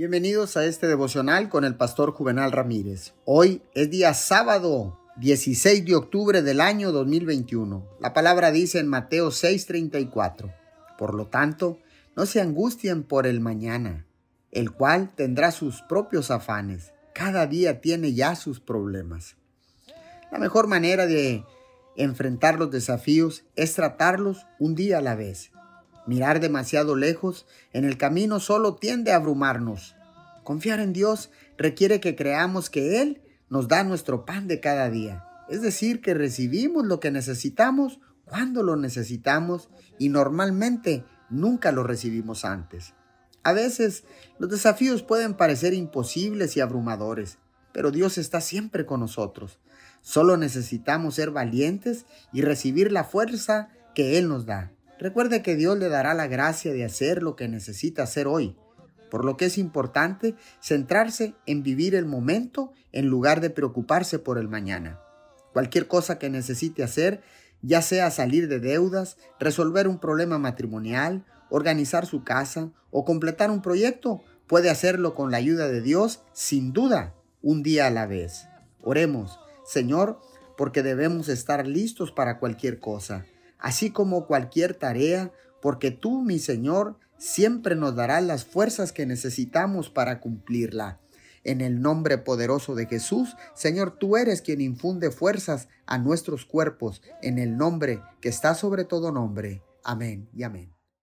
Bienvenidos a este devocional con el pastor Juvenal Ramírez. Hoy es día sábado 16 de octubre del año 2021. La palabra dice en Mateo 6:34. Por lo tanto, no se angustien por el mañana, el cual tendrá sus propios afanes. Cada día tiene ya sus problemas. La mejor manera de enfrentar los desafíos es tratarlos un día a la vez. Mirar demasiado lejos en el camino solo tiende a abrumarnos. Confiar en Dios requiere que creamos que Él nos da nuestro pan de cada día. Es decir, que recibimos lo que necesitamos cuando lo necesitamos y normalmente nunca lo recibimos antes. A veces los desafíos pueden parecer imposibles y abrumadores, pero Dios está siempre con nosotros. Solo necesitamos ser valientes y recibir la fuerza que Él nos da. Recuerde que Dios le dará la gracia de hacer lo que necesita hacer hoy, por lo que es importante centrarse en vivir el momento en lugar de preocuparse por el mañana. Cualquier cosa que necesite hacer, ya sea salir de deudas, resolver un problema matrimonial, organizar su casa o completar un proyecto, puede hacerlo con la ayuda de Dios, sin duda, un día a la vez. Oremos, Señor, porque debemos estar listos para cualquier cosa así como cualquier tarea, porque tú, mi Señor, siempre nos darás las fuerzas que necesitamos para cumplirla. En el nombre poderoso de Jesús, Señor, tú eres quien infunde fuerzas a nuestros cuerpos, en el nombre que está sobre todo nombre. Amén y amén.